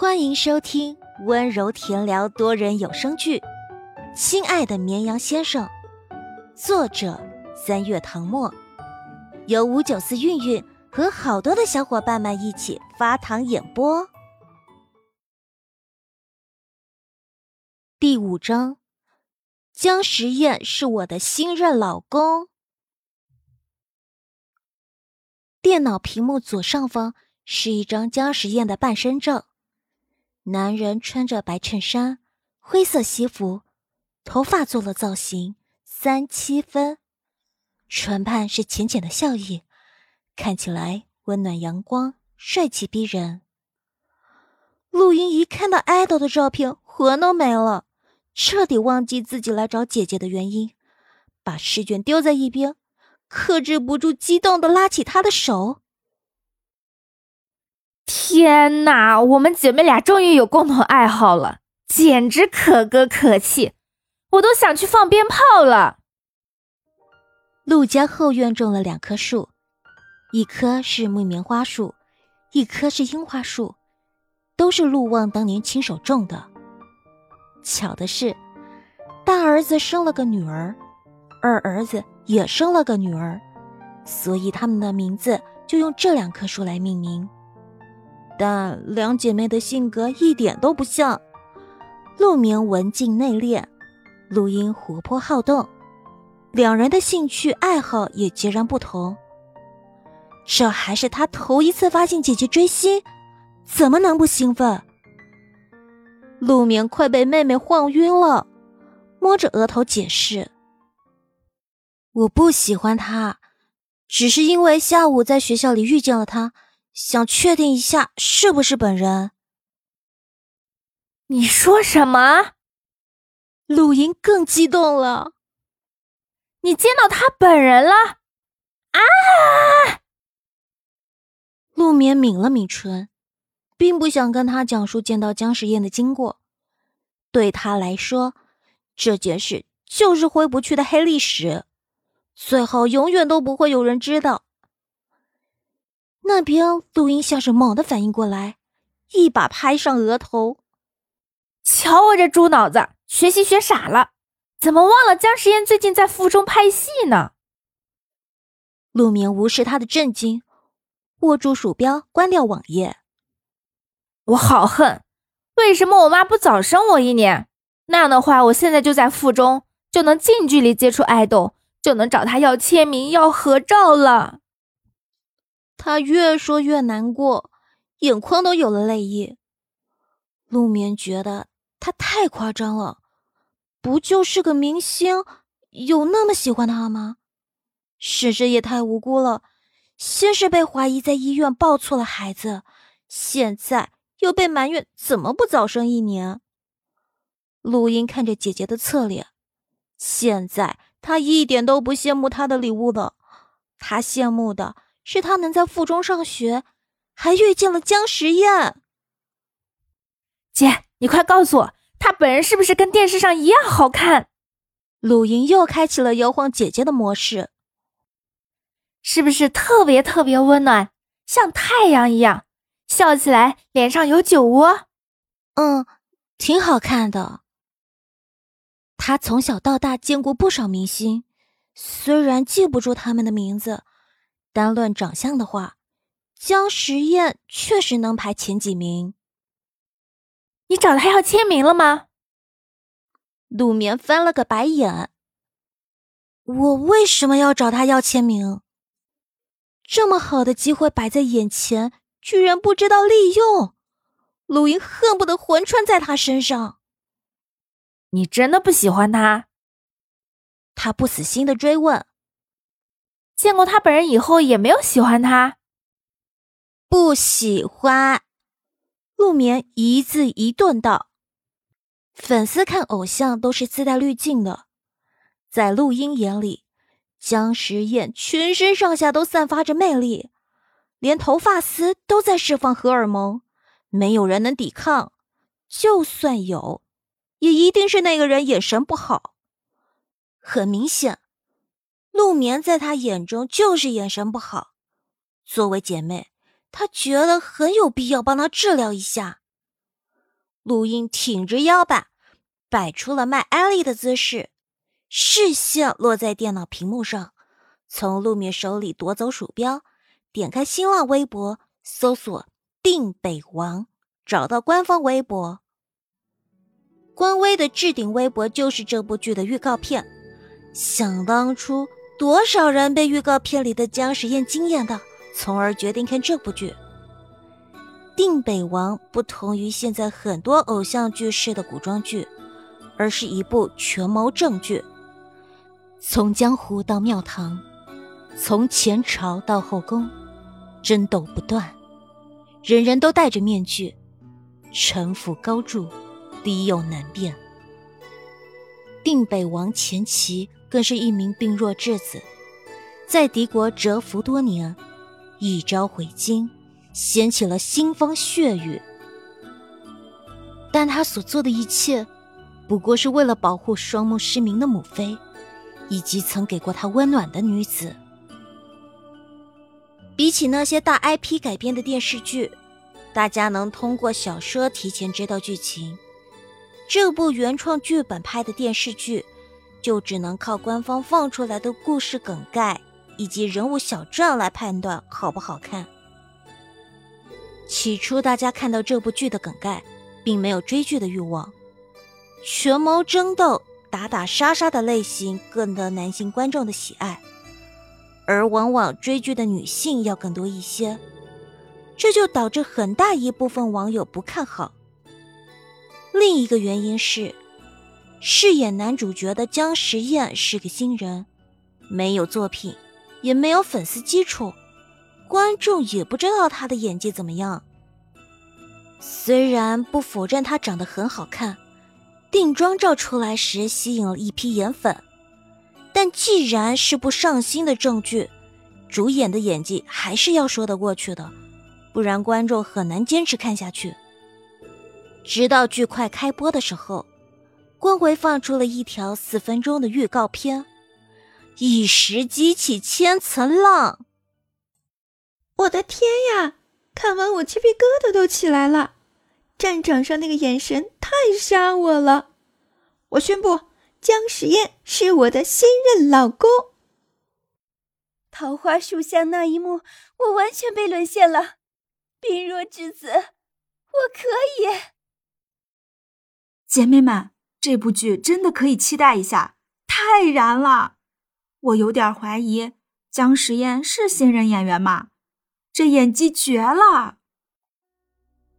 欢迎收听温柔甜聊多人有声剧《亲爱的绵羊先生》，作者三月唐末，由五九四韵韵和好多的小伙伴们一起发糖演播。第五章，姜时宴是我的新任老公。电脑屏幕左上方是一张姜时宴的半身照。男人穿着白衬衫、灰色西服，头发做了造型，三七分，唇畔是浅浅的笑意，看起来温暖阳光，帅气逼人。陆英一看到爱豆的照片，魂都没了，彻底忘记自己来找姐姐的原因，把试卷丢在一边，克制不住激动的拉起她的手。天哪，我们姐妹俩终于有共同爱好了，简直可歌可泣，我都想去放鞭炮了。陆家后院种了两棵树，一棵是木棉花树，一棵是樱花树，都是陆望当年亲手种的。巧的是，大儿子生了个女儿，二儿子也生了个女儿，所以他们的名字就用这两棵树来命名。但两姐妹的性格一点都不像，陆明文静内敛，陆英活泼好动，两人的兴趣爱好也截然不同。这还是他头一次发现姐姐追星，怎么能不兴奋？陆明快被妹妹晃晕了，摸着额头解释：“我不喜欢他，只是因为下午在学校里遇见了他。”想确定一下是不是本人？你说什么？陆莹更激动了。你见到他本人了？啊！陆眠抿了抿唇，并不想跟他讲述见到姜时宴的经过。对他来说，这件事就是回不去的黑历史，最后永远都不会有人知道。那边，陆英像是猛地反应过来，一把拍上额头。瞧我这猪脑子，学习学傻了，怎么忘了姜时宴最近在附中拍戏呢？陆明无视他的震惊，握住鼠标，关掉网页。我好恨，为什么我妈不早生我一年？那样的话，我现在就在附中，就能近距离接触爱豆，就能找他要签名、要合照了。他越说越难过，眼眶都有了泪意。陆眠觉得他太夸张了，不就是个明星，有那么喜欢他吗？婶婶也太无辜了，先是被怀疑在医院抱错了孩子，现在又被埋怨怎么不早生一年。陆英看着姐姐的侧脸，现在她一点都不羡慕她的礼物了，她羡慕的。是他能在附中上学，还遇见了姜时宴。姐，你快告诉我，他本人是不是跟电视上一样好看？鲁莹又开启了摇晃姐姐的模式，是不是特别特别温暖，像太阳一样，笑起来脸上有酒窝？嗯，挺好看的。他从小到大见过不少明星，虽然记不住他们的名字。单论长相的话，姜时宴确实能排前几名。你找他要签名了吗？陆眠翻了个白眼。我为什么要找他要签名？这么好的机会摆在眼前，居然不知道利用。陆莹恨不得魂穿在他身上。你真的不喜欢他？他不死心的追问。见过他本人以后，也没有喜欢他。不喜欢，陆眠一字一顿道。粉丝看偶像都是自带滤镜的，在陆英眼里，姜时宴全身上下都散发着魅力，连头发丝都在释放荷尔蒙，没有人能抵抗。就算有，也一定是那个人眼神不好。很明显。陆眠在他眼中就是眼神不好，作为姐妹，她觉得很有必要帮他治疗一下。陆英挺着腰板，摆出了卖安利的姿势，视线落在电脑屏幕上，从陆眠手里夺走鼠标，点开新浪微博，搜索“定北王”，找到官方微博。官微的置顶微博就是这部剧的预告片。想当初，多少人被预告片里的姜时宴惊艳到，从而决定看这部剧。《定北王》不同于现在很多偶像剧式的古装剧，而是一部权谋正剧。从江湖到庙堂，从前朝到后宫，争斗不断，人人都戴着面具，城府高筑，敌友难辨。定北王前期更是一名病弱质子，在敌国蛰伏多年，一朝回京。掀起了腥风血雨，但他所做的一切，不过是为了保护双目失明的母妃，以及曾给过他温暖的女子。比起那些大 IP 改编的电视剧，大家能通过小说提前知道剧情，这部原创剧本拍的电视剧，就只能靠官方放出来的故事梗概以及人物小传来判断好不好看。起初，大家看到这部剧的梗概，并没有追剧的欲望。权谋争斗、打打杀杀的类型更得男性观众的喜爱，而往往追剧的女性要更多一些，这就导致很大一部分网友不看好。另一个原因是，饰演男主角的姜时宴是个新人，没有作品，也没有粉丝基础。观众也不知道他的演技怎么样。虽然不否认他长得很好看，定妆照出来时吸引了一批颜粉，但既然是部上新的正剧，主演的演技还是要说得过去的，不然观众很难坚持看下去。直到剧快开播的时候，官微放出了一条四分钟的预告片，一时激起千层浪。我的天呀！看完我鸡皮疙瘩都起来了，战场上那个眼神太杀我了！我宣布，姜时宴是我的新任老公。桃花树下那一幕，我完全被沦陷了。病弱之子，我可以。姐妹们，这部剧真的可以期待一下，太燃了！我有点怀疑，姜时宴是新人演员吗？这演技绝了！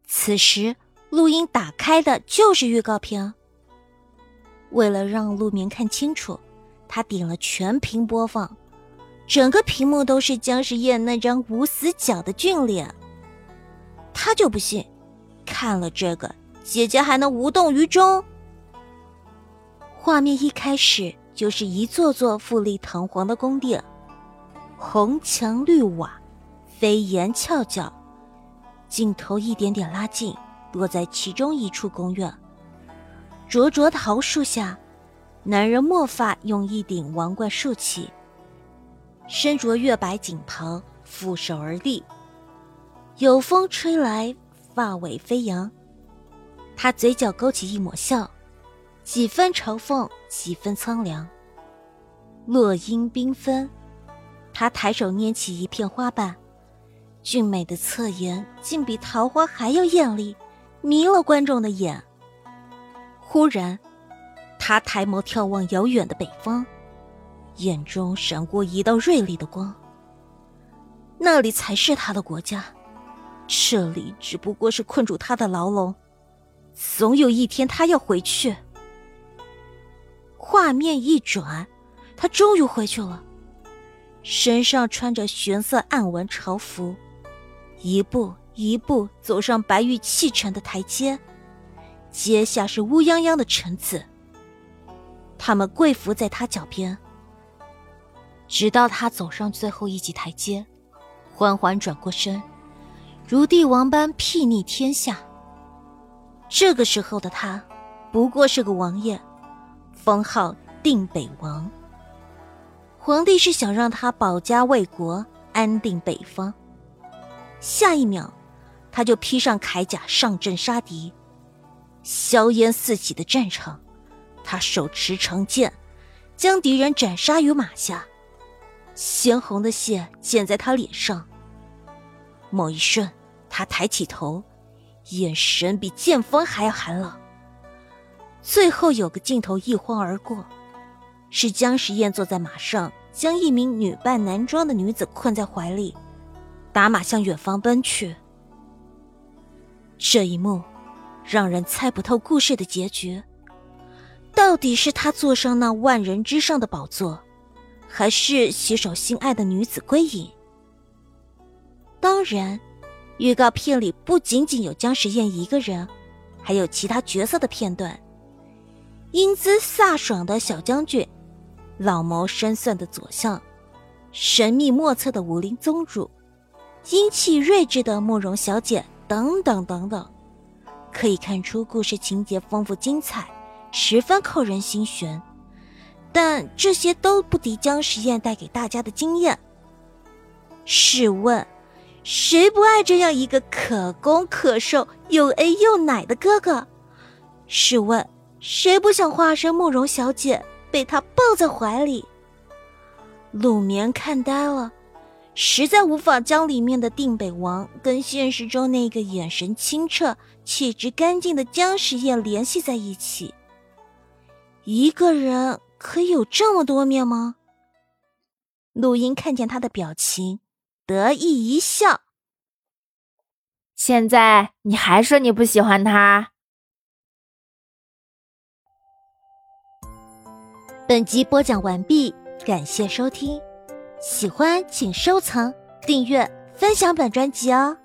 此时，录音打开的就是预告片。为了让陆明看清楚，他点了全屏播放，整个屏幕都是姜时宴那张无死角的俊脸。他就不信，看了这个，姐姐还能无动于衷？画面一开始就是一座座富丽堂皇的宫殿，红墙绿瓦。飞檐翘角，镜头一点点拉近，落在其中一处宫院。灼灼桃树下，男人墨发用一顶王冠竖起，身着月白锦袍，负手而立。有风吹来，发尾飞扬。他嘴角勾起一抹笑，几分嘲讽，几分苍凉。落英缤纷，他抬手捏起一片花瓣。俊美的侧颜竟比桃花还要艳丽，迷了观众的眼。忽然，他抬眸眺望遥远的北方，眼中闪过一道锐利的光。那里才是他的国家，这里只不过是困住他的牢笼。总有一天，他要回去。画面一转，他终于回去了，身上穿着玄色暗纹朝服。一步一步走上白玉砌成的台阶，阶下是乌泱泱的臣子。他们跪伏在他脚边，直到他走上最后一级台阶，缓缓转过身，如帝王般睥睨天下。这个时候的他，不过是个王爷，封号定北王。皇帝是想让他保家卫国，安定北方。下一秒，他就披上铠甲上阵杀敌。硝烟四起的战场，他手持长剑，将敌人斩杀于马下，鲜红的血溅在他脸上。某一瞬，他抬起头，眼神比剑锋还要寒冷。最后有个镜头一晃而过，是姜时宴坐在马上，将一名女扮男装的女子困在怀里，打马向远方奔去。这一幕，让人猜不透故事的结局。到底是他坐上那万人之上的宝座，还是携手心爱的女子归隐？当然，预告片里不仅仅有姜时宴一个人，还有其他角色的片段。英姿飒爽的小将军，老谋深算的左相，神秘莫测的武林宗主，英气睿智的慕容小姐。等等等等，可以看出故事情节丰富精彩，十分扣人心弦。但这些都不敌姜时宴带给大家的惊艳。试问，谁不爱这样一个可攻可受、又 A 又奶的哥哥？试问，谁不想化身慕容小姐，被他抱在怀里？陆眠看呆了。实在无法将里面的定北王跟现实中那个眼神清澈、气质干净的姜时宴联系在一起。一个人可以有这么多面吗？陆英看见他的表情，得意一笑。现在你还说你不喜欢他？本集播讲完毕，感谢收听。喜欢请收藏、订阅、分享本专辑哦。